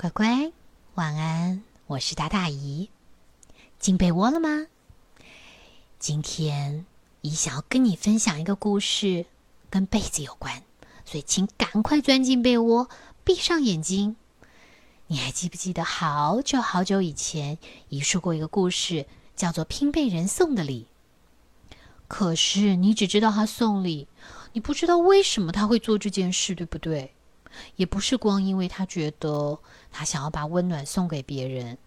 乖乖，晚安！我是大大姨，进被窝了吗？今天姨想要跟你分享一个故事，跟被子有关，所以请赶快钻进被窝，闭上眼睛。你还记不记得好久好久以前，姨说过一个故事，叫做拼被人送的礼？可是你只知道他送礼，你不知道为什么他会做这件事，对不对？也不是光因为他觉得他想要把温暖送给别人，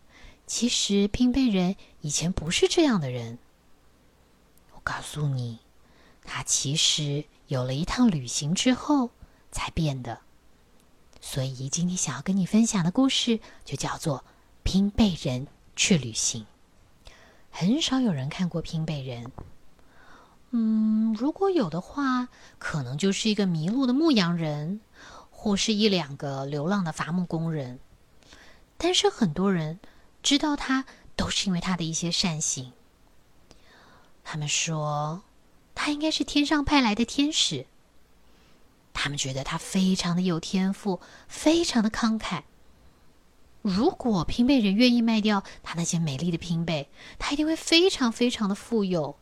其实拼背人以前不是这样的人。我告诉你，他其实有了一趟旅行之后才变的。所以今天想要跟你分享的故事就叫做《拼背人去旅行》。很少有人看过拼背人，嗯，如果有的话，可能就是一个迷路的牧羊人。或是一两个流浪的伐木工人，但是很多人知道他，都是因为他的一些善行。他们说他应该是天上派来的天使。他们觉得他非常的有天赋，非常的慷慨。如果拼被人愿意卖掉他那些美丽的拼被，他一定会非常非常的富有。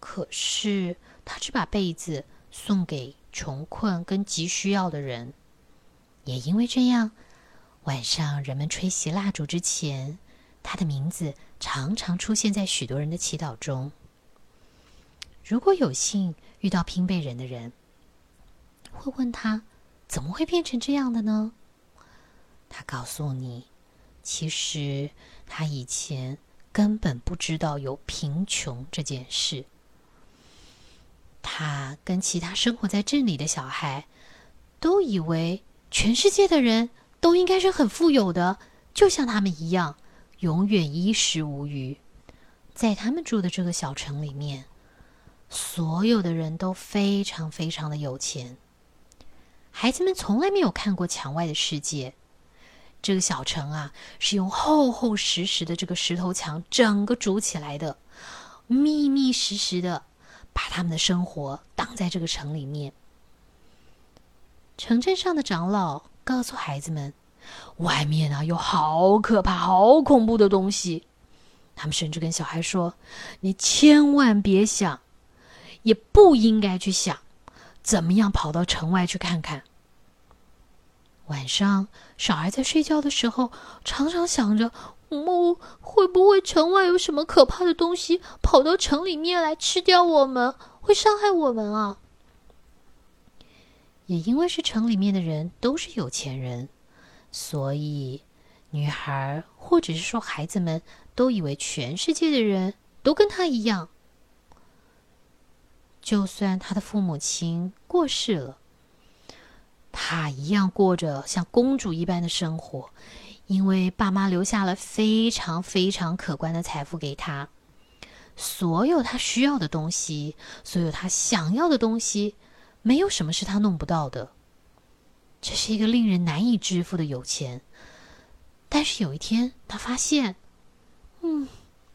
可是他只把被子送给穷困跟急需要的人。也因为这样，晚上人们吹熄蜡烛之前，他的名字常常出现在许多人的祈祷中。如果有幸遇到拼背人的人，会问他怎么会变成这样的呢？他告诉你，其实他以前根本不知道有贫穷这件事。他跟其他生活在镇里的小孩都以为。全世界的人都应该是很富有的，就像他们一样，永远衣食无余。在他们住的这个小城里面，所有的人都非常非常的有钱。孩子们从来没有看过墙外的世界。这个小城啊，是用厚厚实实的这个石头墙整个筑起来的，密密实实的把他们的生活挡在这个城里面。城镇上的长老告诉孩子们：“外面啊有好可怕、好恐怖的东西。”他们甚至跟小孩说：“你千万别想，也不应该去想，怎么样跑到城外去看看。”晚上，小孩在睡觉的时候，常常想着：“哦，会不会城外有什么可怕的东西跑到城里面来吃掉我们，会伤害我们啊？”也因为是城里面的人都是有钱人，所以女孩或者是说孩子们都以为全世界的人都跟她一样。就算他的父母亲过世了，他一样过着像公主一般的生活，因为爸妈留下了非常非常可观的财富给他，所有他需要的东西，所有他想要的东西。没有什么是他弄不到的。这是一个令人难以支付的有钱。但是有一天，他发现，嗯，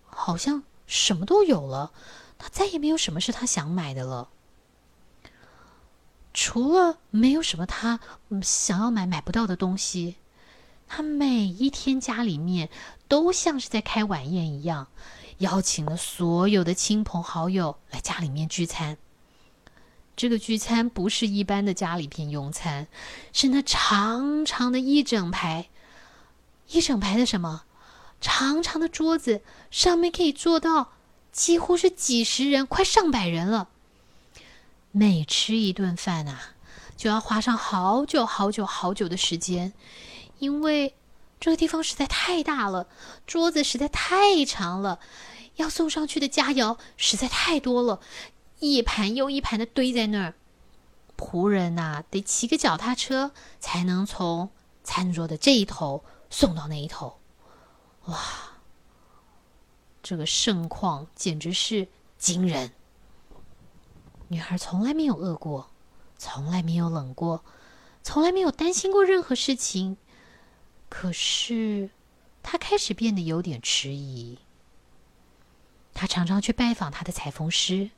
好像什么都有了。他再也没有什么是他想买的了。除了没有什么他想要买买不到的东西，他每一天家里面都像是在开晚宴一样，邀请了所有的亲朋好友来家里面聚餐。这个聚餐不是一般的家里边用餐，是那长长的一整排，一整排的什么？长长的桌子上面可以坐到几乎是几十人，快上百人了。每吃一顿饭啊，就要花上好久好久好久的时间，因为这个地方实在太大了，桌子实在太长了，要送上去的佳肴实在太多了。一盘又一盘的堆在那儿，仆人呐得骑个脚踏车才能从餐桌的这一头送到那一头。哇，这个盛况简直是惊人！女孩从来没有饿过，从来没有冷过，从来没有担心过任何事情。可是，她开始变得有点迟疑。她常常去拜访她的裁缝师。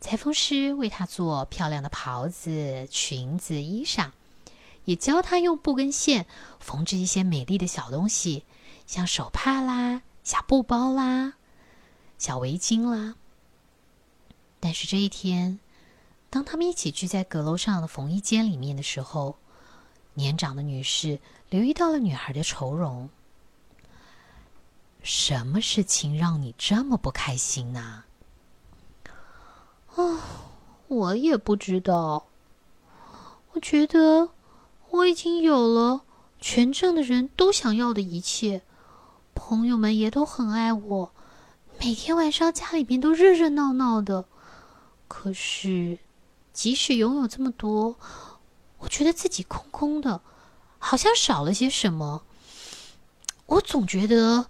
裁缝师为她做漂亮的袍子、裙子、衣裳，也教他用布跟线缝制一些美丽的小东西，像手帕啦、小布包啦、小围巾啦。但是这一天，当他们一起聚在阁楼上的缝衣间里面的时候，年长的女士留意到了女孩的愁容。什么事情让你这么不开心呢？我也不知道。我觉得我已经有了全镇的人都想要的一切，朋友们也都很爱我，每天晚上家里边都热热闹闹的。可是，即使拥有这么多，我觉得自己空空的，好像少了些什么。我总觉得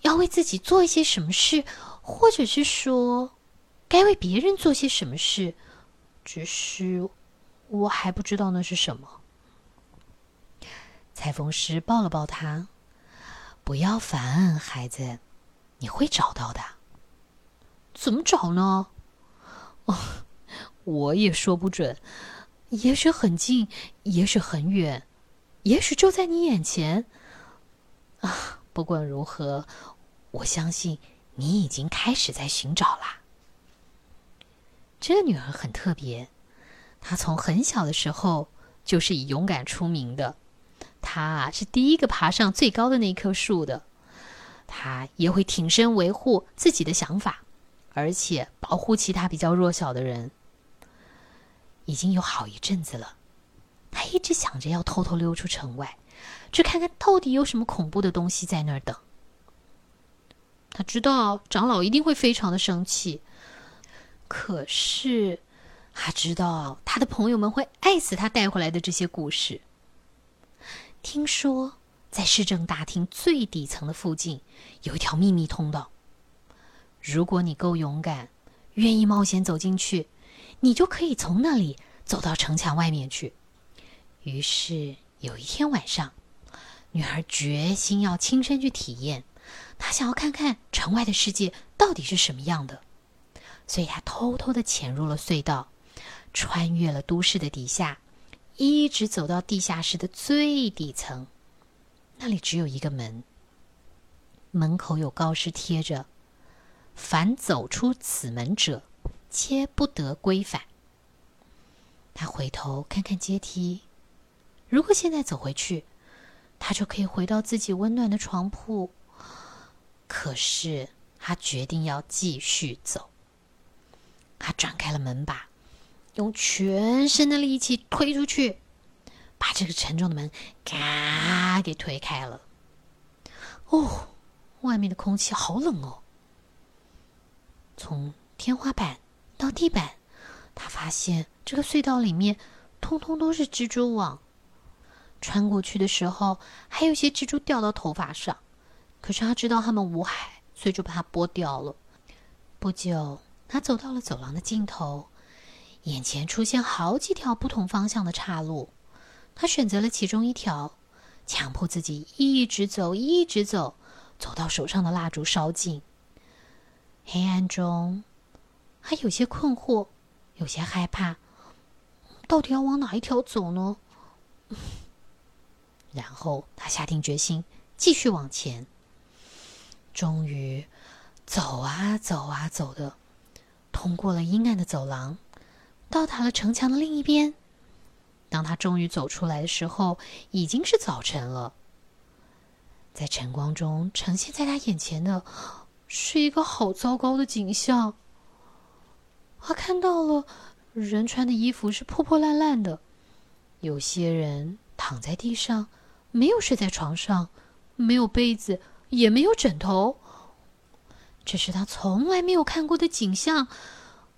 要为自己做一些什么事，或者是说该为别人做些什么事，只是我还不知道那是什么。裁缝师抱了抱他，不要烦，孩子，你会找到的。怎么找呢？哦，我也说不准，也许很近，也许很远，也许就在你眼前。啊，不管如何，我相信你已经开始在寻找啦。这个女儿很特别，她从很小的时候就是以勇敢出名的。她是第一个爬上最高的那棵树的，她也会挺身维护自己的想法。而且保护其他比较弱小的人，已经有好一阵子了。他一直想着要偷偷溜出城外，去看看到底有什么恐怖的东西在那儿等。他知道长老一定会非常的生气，可是他知道他的朋友们会爱死他带回来的这些故事。听说在市政大厅最底层的附近有一条秘密通道。如果你够勇敢，愿意冒险走进去，你就可以从那里走到城墙外面去。于是有一天晚上，女孩决心要亲身去体验，她想要看看城外的世界到底是什么样的。所以他偷偷的潜入了隧道，穿越了都市的底下，一直走到地下室的最底层。那里只有一个门，门口有告示贴着。凡走出此门者，皆不得归返。他回头看看阶梯，如果现在走回去，他就可以回到自己温暖的床铺。可是他决定要继续走。他转开了门把，用全身的力气推出去，把这个沉重的门嘎给推开了。哦，外面的空气好冷哦。从天花板到地板，他发现这个隧道里面通通都是蜘蛛网。穿过去的时候，还有些蜘蛛掉到头发上，可是他知道它们无害，所以就把它剥掉了。不久，他走到了走廊的尽头，眼前出现好几条不同方向的岔路。他选择了其中一条，强迫自己一直走，一直走，走到手上的蜡烛烧尽。黑暗中，还有些困惑，有些害怕，到底要往哪一条走呢？然后他下定决心，继续往前。终于，走啊走啊走的，通过了阴暗的走廊，到达了城墙的另一边。当他终于走出来的时候，已经是早晨了。在晨光中呈现在他眼前的。是一个好糟糕的景象。他看到了人穿的衣服是破破烂烂的，有些人躺在地上，没有睡在床上，没有被子，也没有枕头。这是他从来没有看过的景象。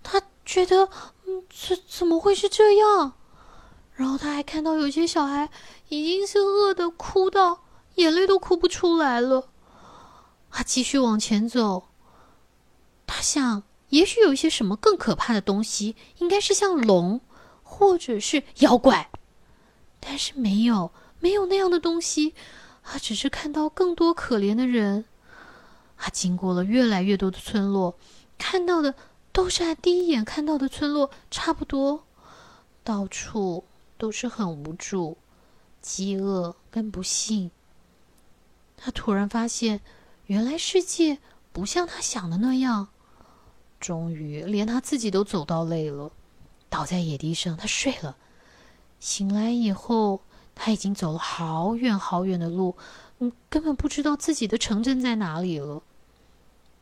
他觉得，嗯，这怎么会是这样？然后他还看到有些小孩已经是饿的哭到眼泪都哭不出来了。他继续往前走。他想，也许有一些什么更可怕的东西，应该是像龙，或者是妖怪。但是没有，没有那样的东西。他只是看到更多可怜的人。他经过了越来越多的村落，看到的都是他第一眼看到的村落差不多。到处都是很无助、饥饿跟不幸。他突然发现，原来世界不像他想的那样。终于，连他自己都走到累了，倒在野地上，他睡了。醒来以后，他已经走了好远好远的路，嗯，根本不知道自己的城镇在哪里了。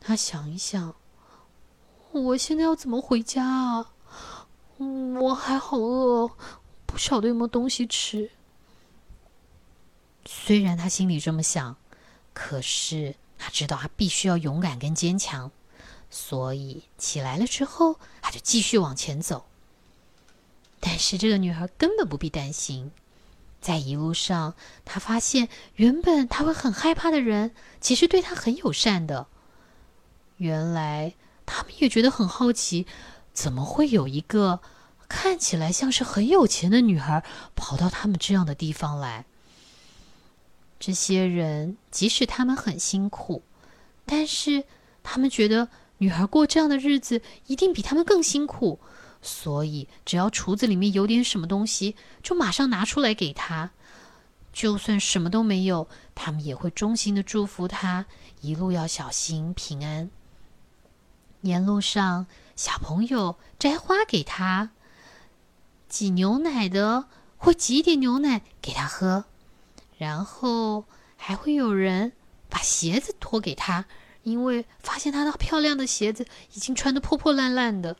他想一想，我现在要怎么回家啊？我还好饿，不晓得有没有东西吃。虽然他心里这么想，可是他知道他必须要勇敢跟坚强，所以起来了之后，他就继续往前走。但是这个女孩根本不必担心，在一路上，她发现原本她会很害怕的人，其实对她很友善的。原来他们也觉得很好奇，怎么会有一个看起来像是很有钱的女孩跑到他们这样的地方来？这些人即使他们很辛苦，但是他们觉得女孩过这样的日子一定比他们更辛苦。所以，只要厨子里面有点什么东西，就马上拿出来给他。就算什么都没有，他们也会衷心的祝福他一路要小心平安。沿路上，小朋友摘花给他，挤牛奶的会挤一点牛奶给他喝，然后还会有人把鞋子脱给他，因为发现他那漂亮的鞋子已经穿得破破烂烂的。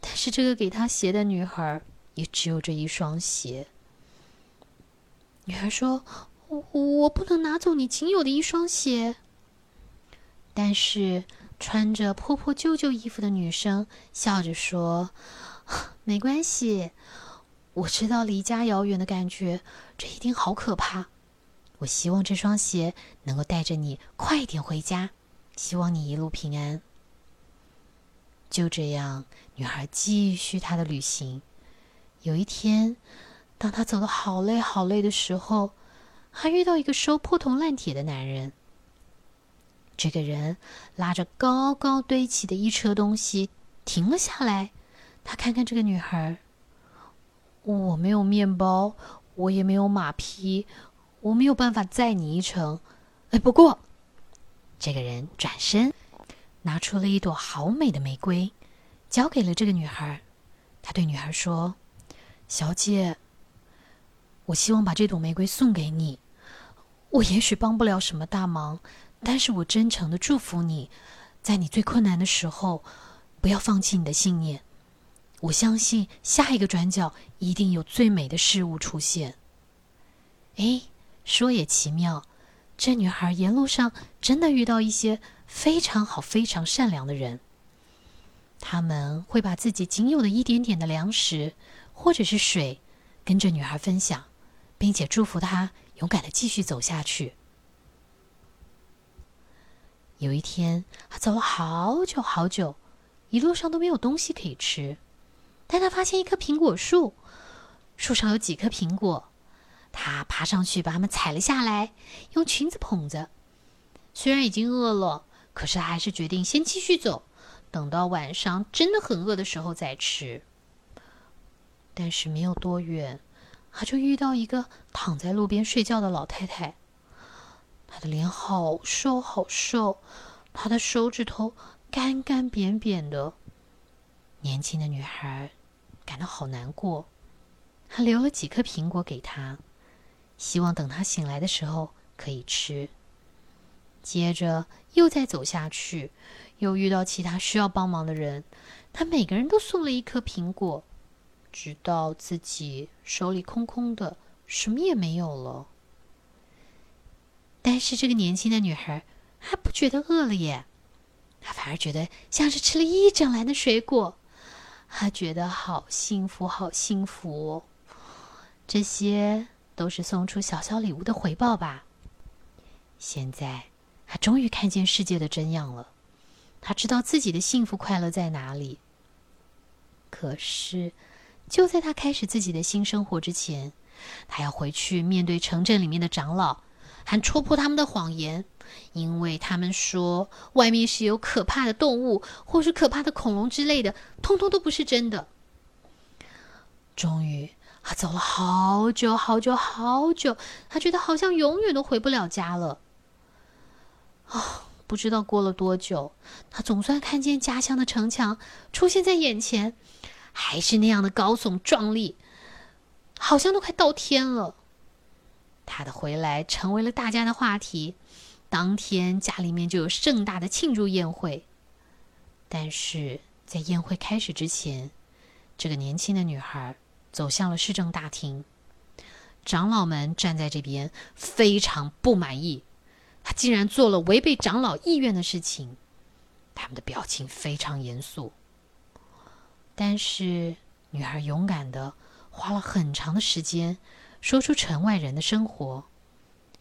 但是这个给他鞋的女孩也只有这一双鞋。女孩说：“我我不能拿走你仅有的一双鞋。”但是穿着破破旧旧衣服的女生笑着说：“没关系，我知道离家遥远的感觉，这一定好可怕。我希望这双鞋能够带着你快一点回家，希望你一路平安。”就这样，女孩继续她的旅行。有一天，当她走得好累好累的时候，她遇到一个收破铜烂铁的男人。这个人拉着高高堆起的一车东西停了下来。他看看这个女孩：“我没有面包，我也没有马匹，我没有办法载你一程。哎，不过……”这个人转身。拿出了一朵好美的玫瑰，交给了这个女孩。他对女孩说：“小姐，我希望把这朵玫瑰送给你。我也许帮不了什么大忙，但是我真诚的祝福你，在你最困难的时候，不要放弃你的信念。我相信下一个转角一定有最美的事物出现。”哎，说也奇妙，这女孩沿路上真的遇到一些。非常好、非常善良的人，他们会把自己仅有的一点点的粮食或者是水，跟着女孩分享，并且祝福她勇敢的继续走下去。有一天，他走了好久好久，一路上都没有东西可以吃，但他发现一棵苹果树，树上有几颗苹果，他爬上去把它们采了下来，用裙子捧着。虽然已经饿了。可是他还是决定先继续走，等到晚上真的很饿的时候再吃。但是没有多远，他就遇到一个躺在路边睡觉的老太太。她的脸好瘦好瘦，她的手指头干干扁扁的。年轻的女孩感到好难过，她留了几颗苹果给他，希望等他醒来的时候可以吃。接着又再走下去，又遇到其他需要帮忙的人，他每个人都送了一颗苹果，直到自己手里空空的，什么也没有了。但是这个年轻的女孩还不觉得饿了耶，她反而觉得像是吃了一整篮的水果，她觉得好幸福，好幸福。这些都是送出小小礼物的回报吧。现在。他终于看见世界的真样了，他知道自己的幸福快乐在哪里。可是，就在他开始自己的新生活之前，他要回去面对城镇里面的长老，还戳破他们的谎言，因为他们说外面是有可怕的动物，或是可怕的恐龙之类的，通通都不是真的。终于，他走了好久好久好久，他觉得好像永远都回不了家了。啊，不知道过了多久，他总算看见家乡的城墙出现在眼前，还是那样的高耸壮丽，好像都快到天了。他的回来成为了大家的话题，当天家里面就有盛大的庆祝宴会。但是在宴会开始之前，这个年轻的女孩。走向了市政大厅，长老们站在这边，非常不满意。他竟然做了违背长老意愿的事情，他们的表情非常严肃。但是女孩勇敢的花了很长的时间，说出城外人的生活，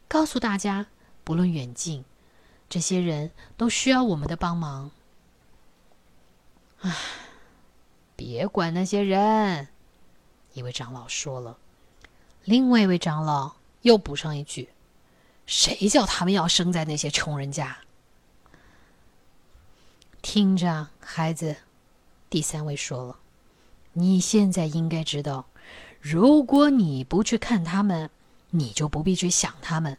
告诉大家，不论远近，这些人都需要我们的帮忙。唉，别管那些人。一位长老说了，另外一位长老又补上一句：“谁叫他们要生在那些穷人家？”听着，孩子，第三位说了：“你现在应该知道，如果你不去看他们，你就不必去想他们。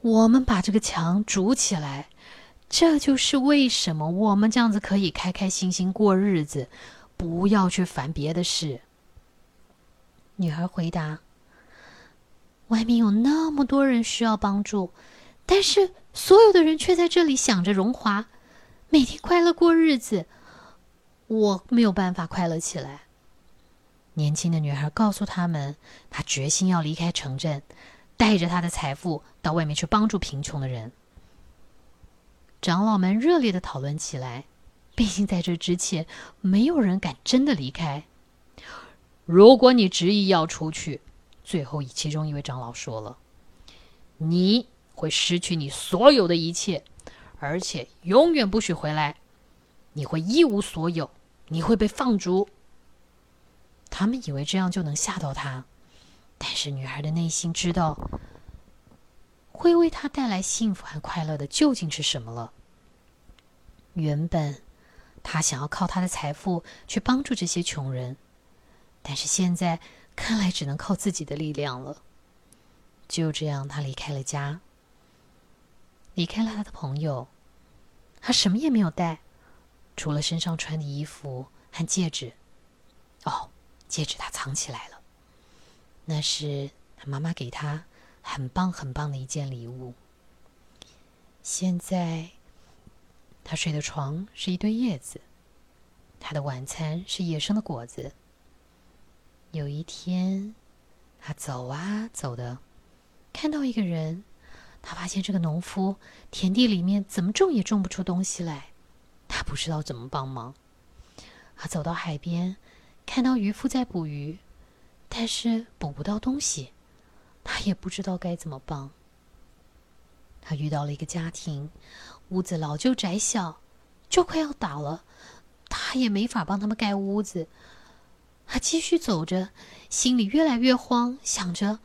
我们把这个墙筑起来，这就是为什么我们这样子可以开开心心过日子，不要去烦别的事。”女孩回答：“外面有那么多人需要帮助，但是所有的人却在这里想着荣华，每天快乐过日子。我没有办法快乐起来。”年轻的女孩告诉他们：“她决心要离开城镇，带着她的财富到外面去帮助贫穷的人。”长老们热烈的讨论起来，毕竟在这之前，没有人敢真的离开。如果你执意要出去，最后以其中一位长老说了：“你会失去你所有的一切，而且永远不许回来。你会一无所有，你会被放逐。”他们以为这样就能吓到他，但是女孩的内心知道，会为她带来幸福和快乐的究竟是什么了。原本，她想要靠她的财富去帮助这些穷人。但是现在看来只能靠自己的力量了。就这样，他离开了家，离开了他的朋友，他什么也没有带，除了身上穿的衣服和戒指。哦，戒指他藏起来了，那是他妈妈给他很棒很棒的一件礼物。现在，他睡的床是一堆叶子，他的晚餐是野生的果子。有一天，他走啊走的，看到一个人，他发现这个农夫田地里面怎么种也种不出东西来，他不知道怎么帮忙。他走到海边，看到渔夫在捕鱼，但是捕不到东西，他也不知道该怎么帮。他遇到了一个家庭，屋子老旧窄小，就快要倒了，他也没法帮他们盖屋子。他继续走着，心里越来越慌，想着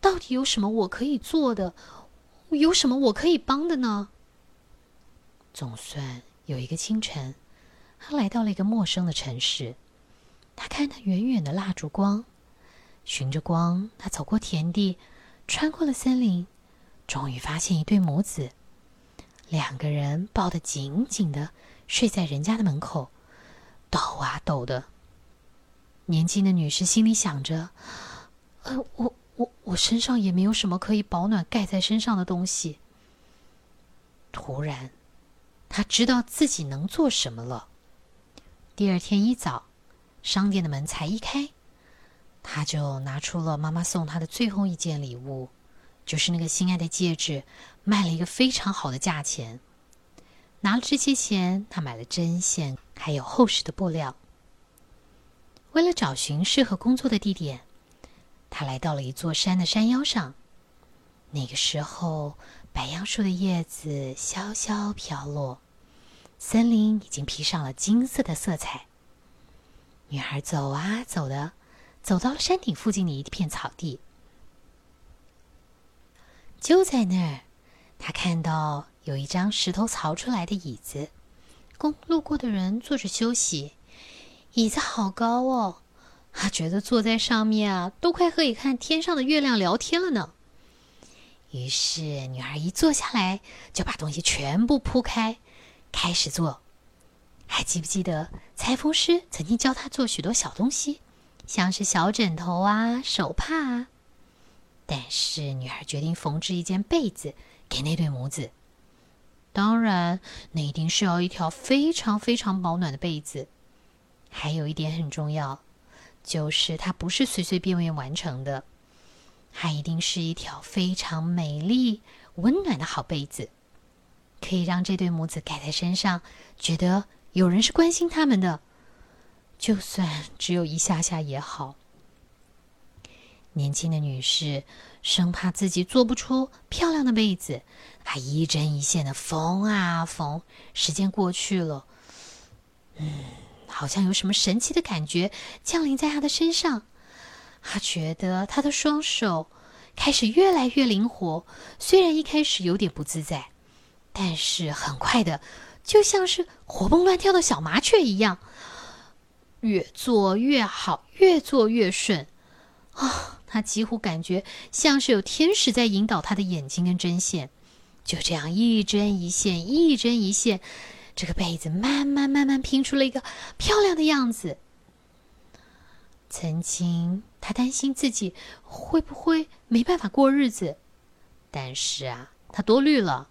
到底有什么我可以做的，有什么我可以帮的呢？总算有一个清晨，他来到了一个陌生的城市。他看到远远的蜡烛光，循着光，他走过田地，穿过了森林，终于发现一对母子，两个人抱得紧紧的，睡在人家的门口，抖啊抖的。年轻的女士心里想着：“呃，我我我身上也没有什么可以保暖盖在身上的东西。”突然，她知道自己能做什么了。第二天一早，商店的门才一开，他就拿出了妈妈送他的最后一件礼物，就是那个心爱的戒指，卖了一个非常好的价钱。拿了这些钱，他买了针线，还有厚实的布料。为了找寻适合工作的地点，他来到了一座山的山腰上。那个时候，白杨树的叶子萧萧飘落，森林已经披上了金色的色彩。女孩走啊走的，走到了山顶附近的一片草地。就在那儿，她看到有一张石头槽出来的椅子，供路过的人坐着休息。椅子好高哦，他觉得坐在上面啊，都快可以看天上的月亮聊天了呢。于是，女孩一坐下来，就把东西全部铺开，开始做。还记不记得裁缝师曾经教她做许多小东西，像是小枕头啊、手帕啊？但是，女孩决定缝制一件被子给那对母子。当然，那一定是要一条非常非常保暖的被子。还有一点很重要，就是它不是随随便便完成的。它一定是一条非常美丽、温暖的好被子，可以让这对母子盖在身上，觉得有人是关心他们的，就算只有一下下也好。年轻的女士生怕自己做不出漂亮的被子，还一针一线的缝啊缝。时间过去了，嗯，好像有什么神奇的感觉降临在她的身上。她觉得她的双手开始越来越灵活，虽然一开始有点不自在，但是很快的，就像是活蹦乱跳的小麻雀一样，越做越好，越做越顺。啊，他几乎感觉像是有天使在引导他的眼睛跟针线，就这样一针一线，一针一线，这个被子慢慢慢慢拼出了一个漂亮的样子。曾经，他担心自己会不会没办法过日子，但是啊，他多虑了。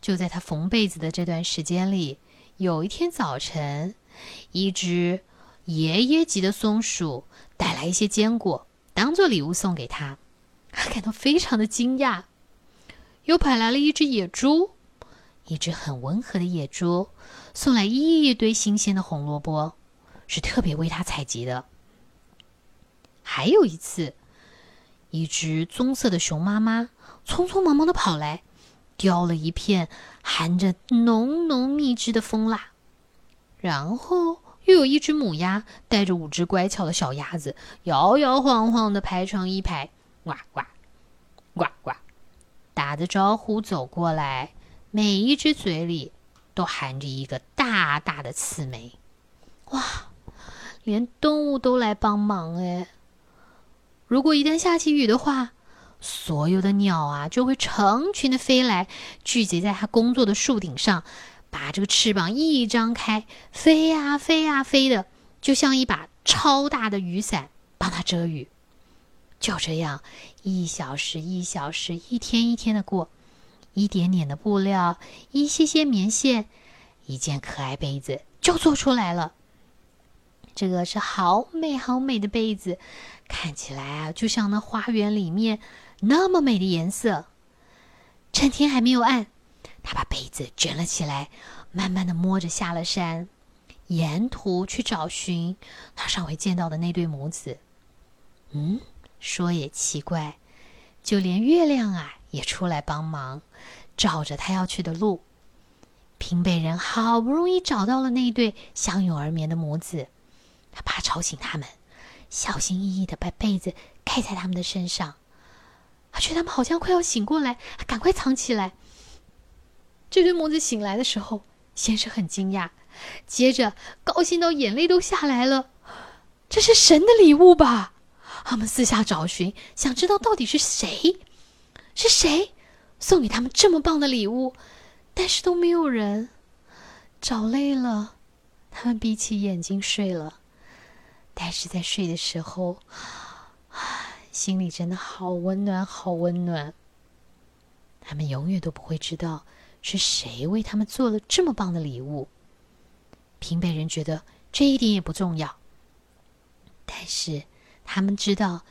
就在他缝被子的这段时间里，有一天早晨，一只爷爷级的松鼠带来一些坚果，当做礼物送给他，他 感到非常的惊讶。又跑来了一只野猪，一只很温和的野猪，送来一堆新鲜的红萝卜，是特别为他采集的。还有一次，一只棕色的熊妈妈匆匆忙忙的跑来，叼了一片含着浓浓蜜汁的蜂蜡。然后又有一只母鸭带着五只乖巧的小鸭子，摇摇晃晃的排成一排，呱呱呱呱，打着招呼走过来。每一只嘴里都含着一个大大的刺梅。哇，连动物都来帮忙哎！如果一旦下起雨的话，所有的鸟啊就会成群的飞来，聚集在它工作的树顶上，把这个翅膀一张开，飞呀飞呀飞的，就像一把超大的雨伞，帮它遮雨。就这样，一小时一小时，一天一天的过，一点点的布料，一些些棉线，一件可爱被子就做出来了。这个是好美好美的被子。看起来啊，就像那花园里面那么美的颜色。趁天还没有暗，他把被子卷了起来，慢慢的摸着下了山，沿途去找寻他上回见到的那对母子。嗯，说也奇怪，就连月亮啊也出来帮忙，照着他要去的路。平北人好不容易找到了那对相拥而眠的母子，他怕吵醒他们。小心翼翼的把被子盖在他们的身上，他觉得他们好像快要醒过来，赶快藏起来。这对母子醒来的时候，先是很惊讶，接着高兴到眼泪都下来了。这是神的礼物吧？他们四下找寻，想知道到底是谁，是谁送给他们这么棒的礼物，但是都没有人。找累了，他们闭起眼睛睡了。但是在睡的时候，心里真的好温暖，好温暖。他们永远都不会知道是谁为他们做了这么棒的礼物。平北人觉得这一点也不重要，但是他们知道，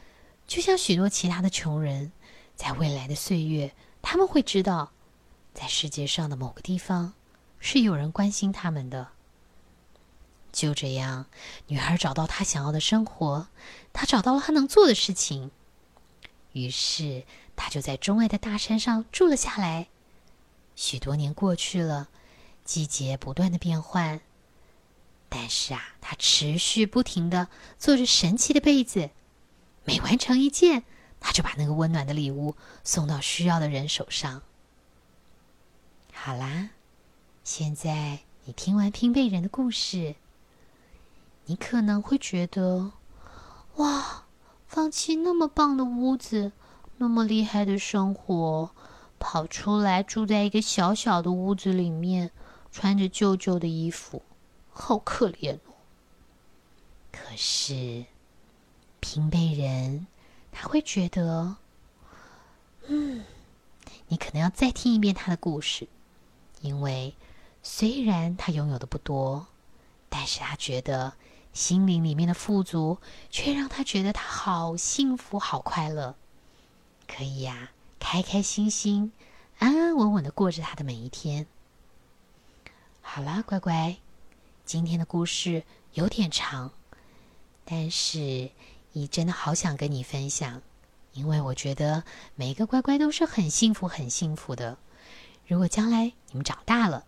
就像许多其他的穷人，在未来的岁月，他们会知道，在世界上的某个地方是有人关心他们的。就这样，女孩找到她想要的生活，她找到了她能做的事情。于是，他就在钟爱的大山上住了下来。许多年过去了，季节不断的变换，但是啊，他持续不停的做着神奇的被子。每完成一件，他就把那个温暖的礼物送到需要的人手上。好啦，现在你听完拼被人的故事。你可能会觉得，哇，放弃那么棒的屋子，那么厉害的生活，跑出来住在一个小小的屋子里面，穿着旧旧的衣服，好可怜哦。可是，平辈人他会觉得，嗯，你可能要再听一遍他的故事，因为虽然他拥有的不多，但是他觉得。心灵里面的富足，却让他觉得他好幸福、好快乐，可以呀，开开心心、安安稳稳的过着他的每一天。好啦，乖乖，今天的故事有点长，但是姨真的好想跟你分享，因为我觉得每一个乖乖都是很幸福、很幸福的。如果将来你们长大了，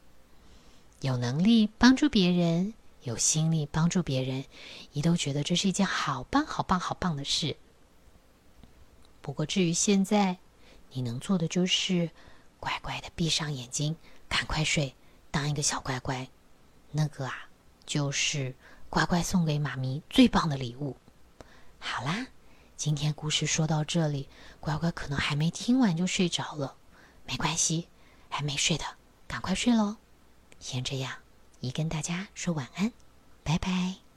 有能力帮助别人。有心力帮助别人，你都觉得这是一件好棒、好棒、好棒的事。不过，至于现在，你能做的就是乖乖的闭上眼睛，赶快睡，当一个小乖乖。那个啊，就是乖乖送给妈咪最棒的礼物。好啦，今天故事说到这里，乖乖可能还没听完就睡着了。没关系，还没睡的，赶快睡喽。先这样。已跟大家说晚安，拜拜。